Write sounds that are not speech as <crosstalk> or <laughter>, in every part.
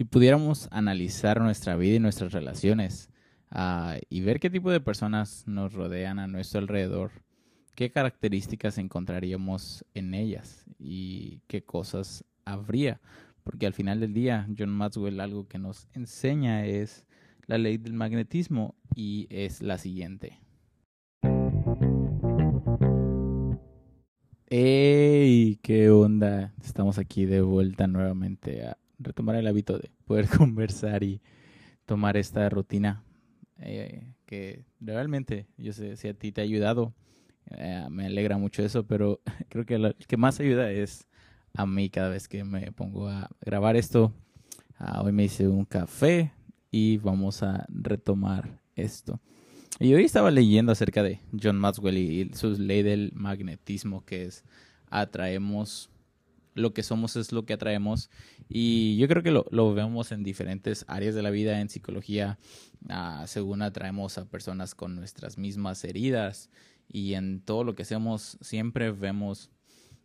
Si pudiéramos analizar nuestra vida y nuestras relaciones uh, y ver qué tipo de personas nos rodean a nuestro alrededor, qué características encontraríamos en ellas y qué cosas habría. Porque al final del día, John Maxwell algo que nos enseña es la ley del magnetismo y es la siguiente. ¡Ey! ¿Qué onda? Estamos aquí de vuelta nuevamente a retomar el hábito de poder <laughs> conversar y tomar esta rutina eh, que realmente yo sé si a ti te ha ayudado. Eh, me alegra mucho eso, pero <laughs> creo que lo que más ayuda es a mí cada vez que me pongo a grabar esto. Ah, hoy me hice un café y vamos a retomar esto. Y hoy estaba leyendo acerca de John Maxwell y su ley del magnetismo, que es atraemos lo que somos es lo que atraemos. Y yo creo que lo, vemos en diferentes áreas de la vida, en psicología, ah, según atraemos a personas con nuestras mismas heridas. Y en todo lo que hacemos siempre vemos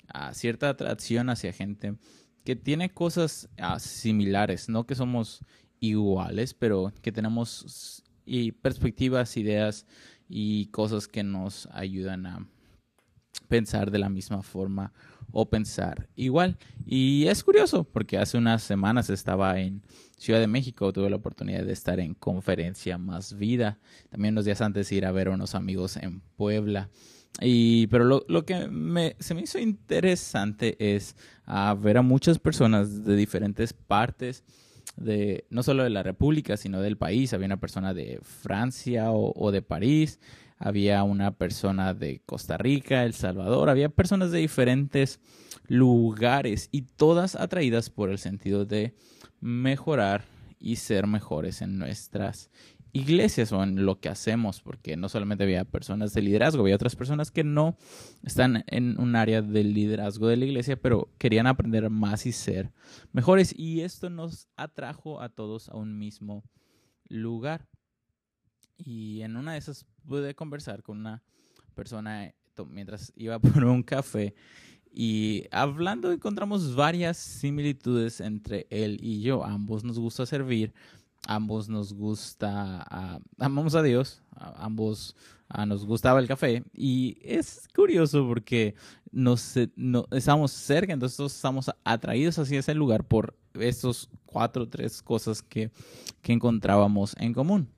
ah, cierta atracción hacia gente que tiene cosas ah, similares, no que somos iguales, pero que tenemos y perspectivas, ideas y cosas que nos ayudan a pensar de la misma forma o pensar igual. Y es curioso porque hace unas semanas estaba en Ciudad de México, tuve la oportunidad de estar en conferencia Más Vida, también unos días antes ir a ver a unos amigos en Puebla. Y, pero lo, lo que me, se me hizo interesante es a ver a muchas personas de diferentes partes de no solo de la República, sino del país. Había una persona de Francia o, de París, había una persona de Costa Rica, El Salvador, había personas de diferentes lugares y todas atraídas por el sentido de mejorar y ser mejores en nuestras iglesias o en lo que hacemos, porque no solamente había personas de liderazgo, había otras personas que no están en un área del liderazgo de la iglesia, pero querían aprender más y ser mejores. Y esto nos atrajo a todos a un mismo lugar. Y en una de esas pude conversar con una persona mientras iba <laughs> por un café y hablando encontramos varias similitudes entre él y yo. ambos nos gusta servir, ambos nos gusta, amamos a Dios, ambos nos gustaba el café y es curioso porque nos, no, estamos cerca, entonces estamos atraídos hacia ese lugar por estos cuatro o tres cosas que, que encontrábamos en común.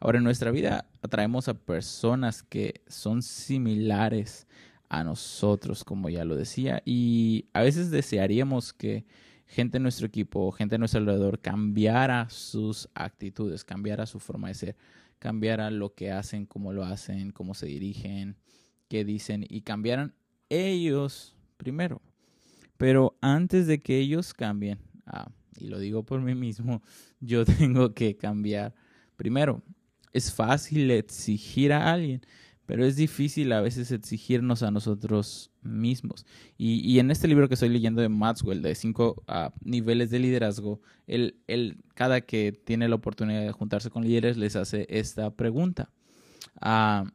Ahora en nuestra vida atraemos a personas que son similares a nosotros, como ya lo decía, y a veces desearíamos que gente en nuestro equipo, gente en nuestro alrededor cambiara sus actitudes, cambiara su forma de ser, cambiara lo que hacen, cómo lo hacen, cómo se dirigen, qué dicen y cambiaran ellos primero. Pero antes de que ellos cambien, ah, y lo digo por mí mismo, <laughs> yo tengo que cambiar primero. Es fácil exigir a alguien, pero es difícil a veces exigirnos a nosotros mismos. Y, en este libro que estoy leyendo de Maxwell, de cinco ah, niveles de liderazgo, él, cada que tiene la oportunidad de juntarse con líderes, les hace esta pregunta. Uh,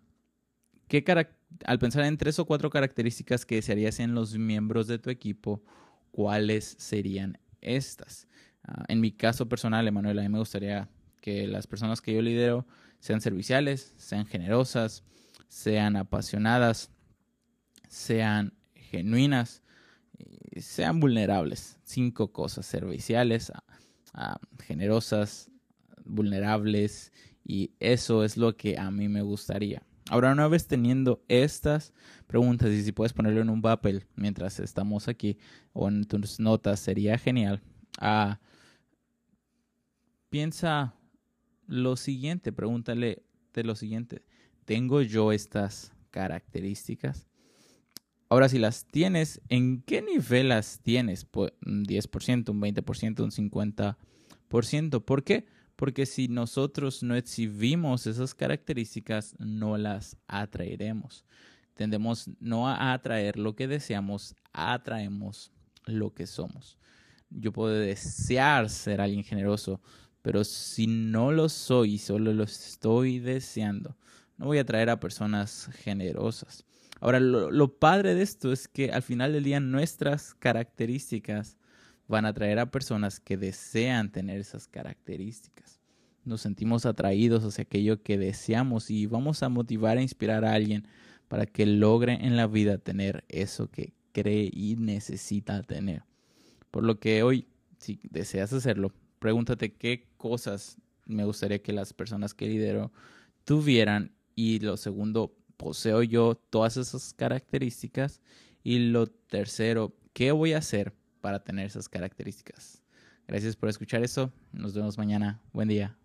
¿qué al pensar en tres o cuatro características que desearías en los miembros de tu equipo, ¿cuáles serían estas? Ah, en mi caso personal, Emanuel, a mí me gustaría que las personas que yo lidero sean serviciales, sean generosas, sean apasionadas, sean genuinas, sean vulnerables. Cinco cosas, serviciales, generosas, vulnerables, y eso es lo que a mí me gustaría. Ahora, una vez teniendo estas preguntas, y si puedes ponerlo en un papel mientras estamos aquí o en tus notas, sería genial. Ah, piensa lo siguiente, pregúntale de lo siguiente. ¿Tengo yo estas características? Ahora, si las tienes, ¿en qué nivel las tienes? Un 10%, un 20%, un 50%. ¿Por qué? Porque si nosotros no exhibimos esas características, no las atraeremos. Tendemos no a atraer lo que deseamos, atraemos lo que somos. Yo puedo desear ser alguien generoso, pero si no lo soy y solo lo estoy deseando, no voy a traer a personas generosas. Ahora, lo, padre de esto es que al final del día nuestras características van a atraer a personas que desean tener esas características. Nos sentimos atraídos hacia aquello que deseamos y vamos a motivar e inspirar a alguien para que logre en la vida tener eso que cree y necesita tener. Por lo que hoy, si deseas hacerlo, pregúntate qué cosas me gustaría que las personas que lidero tuvieran. Y lo segundo, poseo yo todas esas características. Y lo tercero, ¿qué voy a hacer para tener esas características? Gracias por escuchar eso. Nos vemos mañana. Buen día.